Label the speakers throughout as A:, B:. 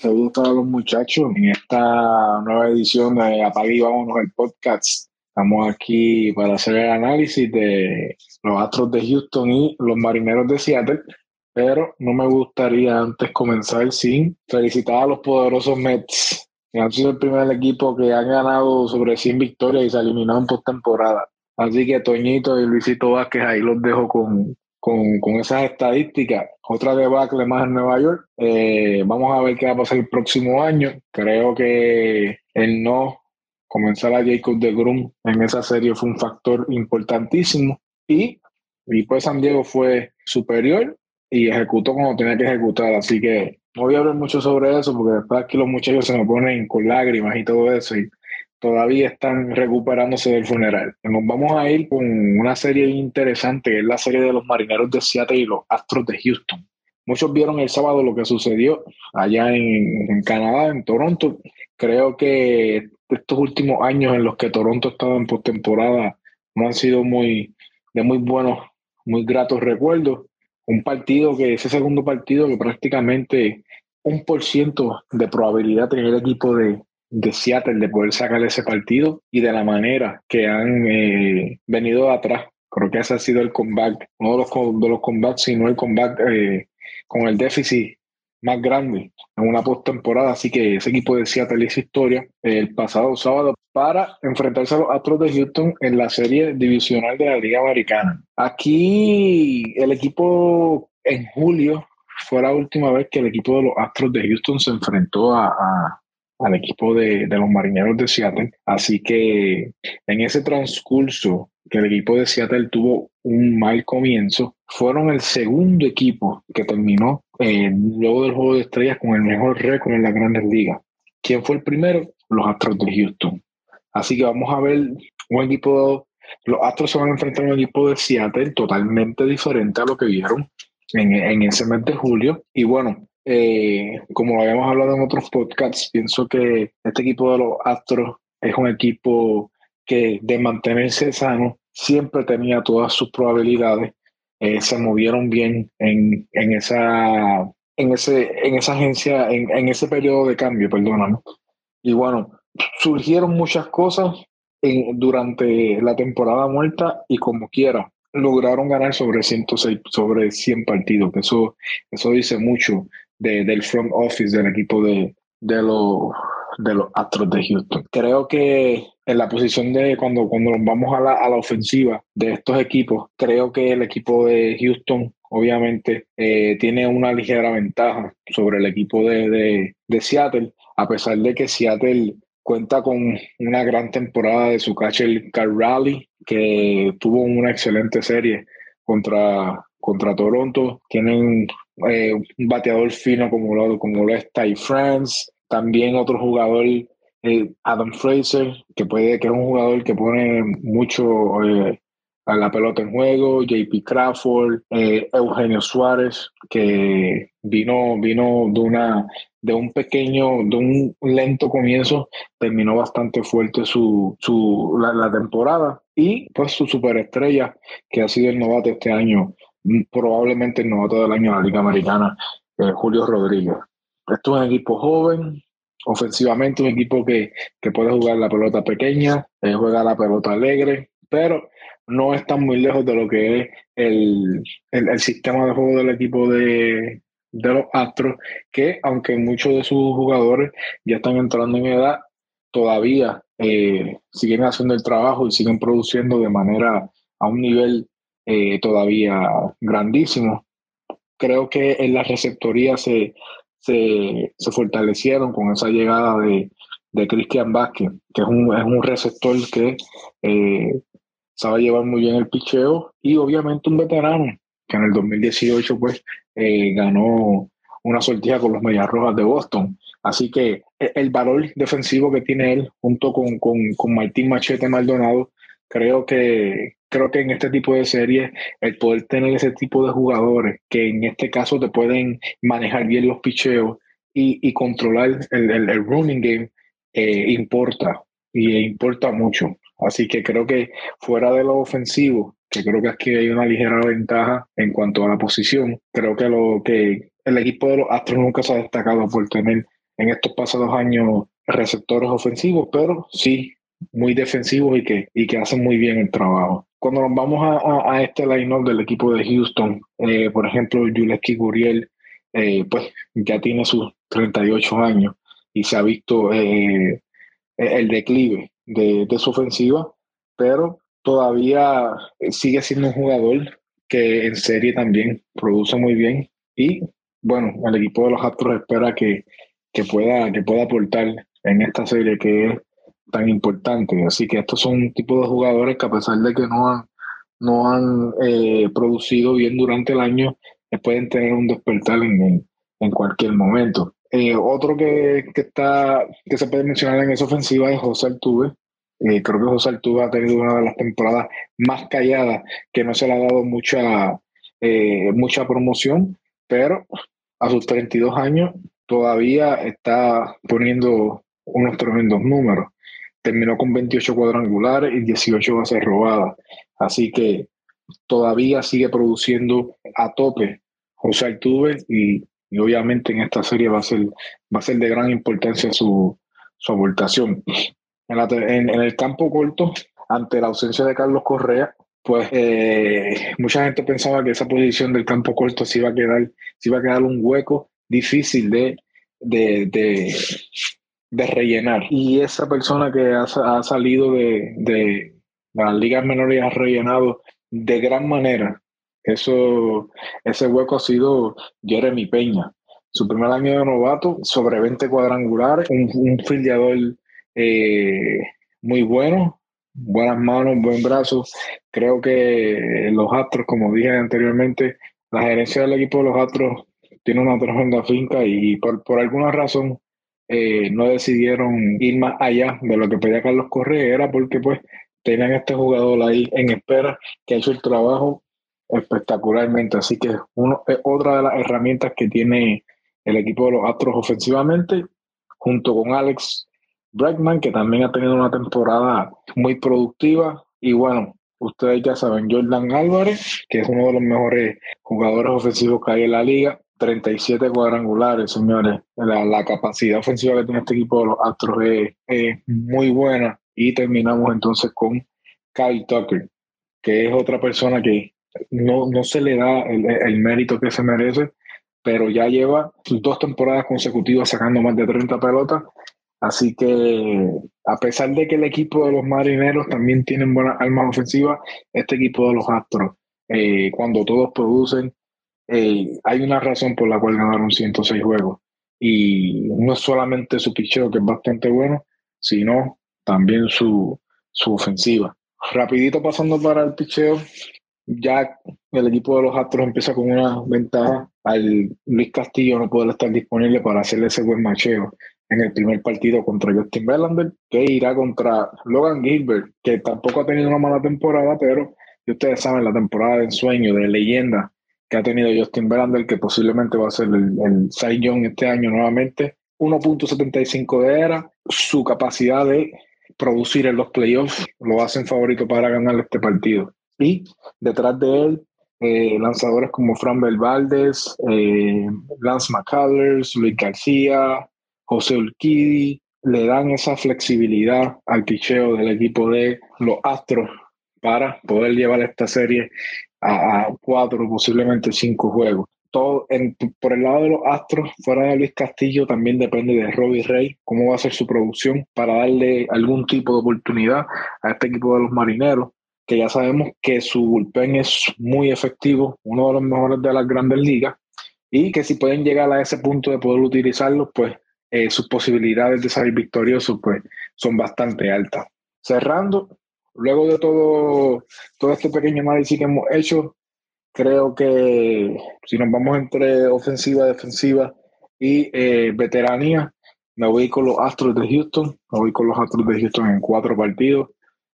A: Saludos a los muchachos en esta nueva edición de Apague y Vámonos el podcast. Estamos aquí para hacer el análisis de los Astros de Houston y los Marineros de Seattle, pero no me gustaría antes comenzar sin felicitar a los poderosos Mets, que han sido el primer equipo que han ganado sobre 100 victorias y se eliminaron en postemporada. Así que Toñito y Luisito Vázquez ahí los dejo con, con, con esas estadísticas. Otra debacle más en Nueva York. Eh, vamos a ver qué va a pasar el próximo año. Creo que el no comenzar a Jacob de Grum en esa serie fue un factor importantísimo. Y, y pues San Diego fue superior y ejecutó como tenía que ejecutar. Así que no voy a hablar mucho sobre eso porque después aquí los muchachos se me ponen con lágrimas y todo eso. Y todavía están recuperándose del funeral. Nos vamos a ir con una serie interesante, que es la serie de los marineros de Seattle y los Astros de Houston. Muchos vieron el sábado lo que sucedió allá en, Canadá, en Toronto. Creo que estos últimos años en los que Toronto estaba en postemporada no han sido muy de muy buenos, muy gratos recuerdos. Un partido que ese segundo partido que prácticamente un por ciento de probabilidad tenía el equipo de, de Seattle de poder sacar ese partido y de la manera que han eh, venido atrás. Creo que ese ha sido el comeback, uno de los, de los el comeback eh, con el déficit más grande en una postemporada. Así que ese equipo de Seattle hizo historia el pasado sábado para enfrentarse a los Astros de Houston en la serie divisional de la Liga Americana. Aquí el equipo en julio fue la última vez que el equipo de los Astros de Houston se enfrentó a al equipo de, los marineros de Seattle. Así que en ese transcurso que el equipo de Seattle tuvo un mal comienzo, fueron el segundo equipo que terminó eh, luego del juego de estrellas con el mejor récord en las grandes ligas. ¿Quién fue el primero? Los Astros de Houston. Así que vamos a ver un equipo, los Astros se van a enfrentar a un equipo de Seattle totalmente diferente a lo que vieron en, en ese mes de julio. Y bueno, eh, como lo habíamos hablado en otros podcasts, pienso que este equipo de los Astros es un equipo que de mantenerse sano siempre tenía todas sus probabilidades. Eh, se movieron bien en, en, esa, en, ese, en esa agencia, en, en ese periodo de cambio, perdóname. Y bueno, surgieron muchas cosas en, durante la temporada muerta y como quiera, lograron ganar sobre 106, sobre 100 partidos, eso, eso dice mucho del front office del equipo de, de, los, de los Astros de Houston. Creo que en la posición de cuando, cuando vamos a la, a la ofensiva de estos equipos, creo que el equipo de Houston obviamente eh, tiene una ligera ventaja sobre el equipo de, de, de, Seattle, a pesar de que Seattle cuenta con una gran temporada de su catcher Carl Raleigh, que tuvo una excelente serie contra, contra Toronto. Tienen eh, un bateador fino como lo, como lo es Ty France, también otro jugador, eh, Adam Fraser, que, puede, que es un jugador que pone mucho eh, a la pelota en juego, JP Crawford, Eugenio Suárez, que vino, vino de, una, de un pequeño, de un lento comienzo, terminó bastante fuerte su, su, la, la temporada. Y pues su superestrella, que ha sido el novato este año, probablemente el novato del año en la Liga Americana, eh, Julio Rodríguez. Esto es un equipo joven, ofensivamente un equipo que, que puede jugar la pelota pequeña, eh, juega la pelota alegre, pero no está muy lejos de lo que es el, el, sistema de juego del equipo de, de los Astros, que aunque muchos de sus jugadores ya están entrando en edad, todavía eh, siguen haciendo el trabajo y siguen produciendo de manera a un nivel eh, todavía grandísimo. Creo que en la receptoría se, se, fortalecieron con esa llegada de, de Cristian Vázquez, que es un, es un receptor que eh, sabe llevar muy bien el picheo y obviamente un veterano que en el 2018 pues eh, ganó una sortija con los Medias Rojas de Boston. Así que e, el valor defensivo que tiene él junto con, con, con Martín Machete Maldonado, creo que, creo que en este tipo de series, el poder tener ese tipo de jugadores que en este caso te pueden manejar bien los picheos y, controlar el, el, running game, eh, importa y importa mucho. Así que creo que fuera de lo ofensivo, que creo que aquí hay una ligera ventaja en cuanto a la posición, creo que lo que el equipo de los Astros nunca se ha destacado por tener en estos pasados años receptores ofensivos, pero sí muy defensivos y que, y que hacen muy bien el trabajo. Cuando nos vamos a, a, este line-up del equipo de Houston, eh, por ejemplo, Juleski Guriel, eh, pues ya tiene sus 38 años y se ha visto eh, el declive de, su ofensiva, pero todavía sigue siendo un jugador que en serie también produce muy bien y bueno, el equipo de los Astros espera que, que, pueda, que pueda aportar en esta serie que es tan importante. Así que estos son un tipo de jugadores que a pesar de que no han, no han eh, producido bien durante el año, pueden tener un despertar en, en cualquier momento. Eh, otro que, que, está, que se puede mencionar en esa ofensiva es José Altuve. Eh, creo que José Altuve ha tenido una de las temporadas más calladas, que no se le ha dado mucha, mucha promoción, pero a sus 32 años todavía está poniendo unos tremendos números. Terminó con 28 cuadrangulares y 18 bases robadas. Así que todavía sigue produciendo a tope José Altuve y, y obviamente en esta serie va a ser, va a ser de gran importancia su, su. En, el campo corto, ante la ausencia de Carlos Correa, pues eh, mucha gente pensaba que esa posición del campo corto se iba a quedar, se iba a quedar un hueco difícil de, de, de rellenar. Y esa persona que ha, ha salido de, de, las ligas menores ha rellenado de gran manera eso, ese hueco ha sido Jeremy Peña. Su primer año de novato, sobre 20 cuadrangulares, un, un fildeador eh, muy bueno, buenas manos, buen brazo. Creo que los Astros, como dije anteriormente, la gerencia del equipo de los Astros tiene una tremenda finca y por, por alguna razón eh, no decidieron ir más allá de lo que pedía Carlos Correa, era porque pues tenían este jugador ahí en espera que ha hecho el trabajo espectacularmente. Así que uno, es otra de las herramientas que tiene el equipo de los Astros ofensivamente, junto con Alex Bregman, que también ha tenido una temporada muy productiva. Y bueno, ustedes ya saben, Jordan Álvarez, que es uno de los mejores jugadores ofensivos que hay en la liga. 37 cuadrangulares, señores. La, la capacidad ofensiva que tiene este equipo de los Astros es, muy buena. Y terminamos entonces con Kyle Tucker, que es otra persona que no, no se le da el, el, mérito que se merece, pero ya lleva dos temporadas consecutivas sacando más de 30 pelotas. Así que a pesar de que el equipo de los marineros también tienen buenas armas ofensivas, este equipo de los Astros, eh, cuando todos producen, eh, hay una razón por la cual ganaron 106 juegos. Y no es solamente su picheo, que es bastante bueno, sino también su, su ofensiva. Rapidito pasando para el picheo, ya el equipo de los Astros empieza con una ventaja al Luis Castillo no poder estar disponible para hacerle ese buen macheo en el primer partido contra Justin Verlander, que irá contra Logan Gilbert, que tampoco ha tenido una mala temporada, pero ustedes saben la temporada de ensueño, de leyenda que ha tenido Justin Verlander, que posiblemente va a ser el, el Cy Young este año nuevamente. 1.75 de era, su capacidad de producir en los playoffs lo hacen favorito para ganar este partido. Y detrás de él, eh, lanzadores como Fran Valdez, eh, Lance McCullers, Luis García, José Urquidi, le dan esa flexibilidad al picheo del equipo de los Astros para poder llevar esta serie a, cuatro, posiblemente cinco juegos. Todo por el lado de los Astros, fuera de Luis Castillo, también depende de Robbie Rey, cómo va a ser su producción para darle algún tipo de oportunidad a este equipo de los marineros que ya sabemos que su bullpen es muy efectivo, uno de los mejores de las grandes ligas, y que si pueden llegar a ese punto de poder utilizarlo, pues eh, sus posibilidades de salir victoriosos pues, son bastante altas. Cerrando, luego de todo, todo este pequeño análisis que hemos hecho, creo que si nos vamos entre ofensiva, defensiva y eh, veteranía, me voy con los Astros de Houston, me voy con los Astros de Houston en cuatro partidos.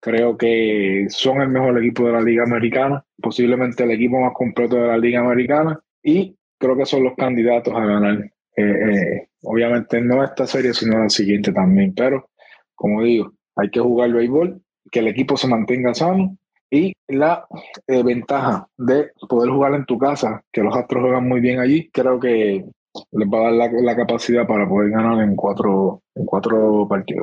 A: Creo que son el mejor equipo de la Liga Americana, posiblemente el equipo más completo de la Liga Americana, y creo que son los candidatos a ganar. Eh, eh, obviamente no esta serie, sino la siguiente también, pero como digo, hay que jugar béisbol, que el equipo se mantenga sano y la eh, ventaja de poder jugar en tu casa, que los Astros juegan muy bien allí, creo que les va a dar la, la capacidad para poder ganar en cuatro, en cuatro partidos.